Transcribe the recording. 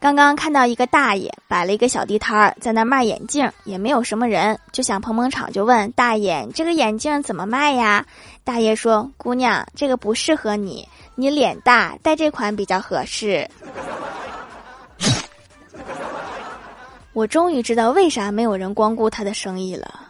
刚刚看到一个大爷摆了一个小地摊儿在那卖眼镜也没有什么人就想捧捧场就问大爷这个眼镜怎么卖呀？大爷说姑娘这个不适合你你脸大戴这款比较合适。我终于知道为啥没有人光顾他的生意了。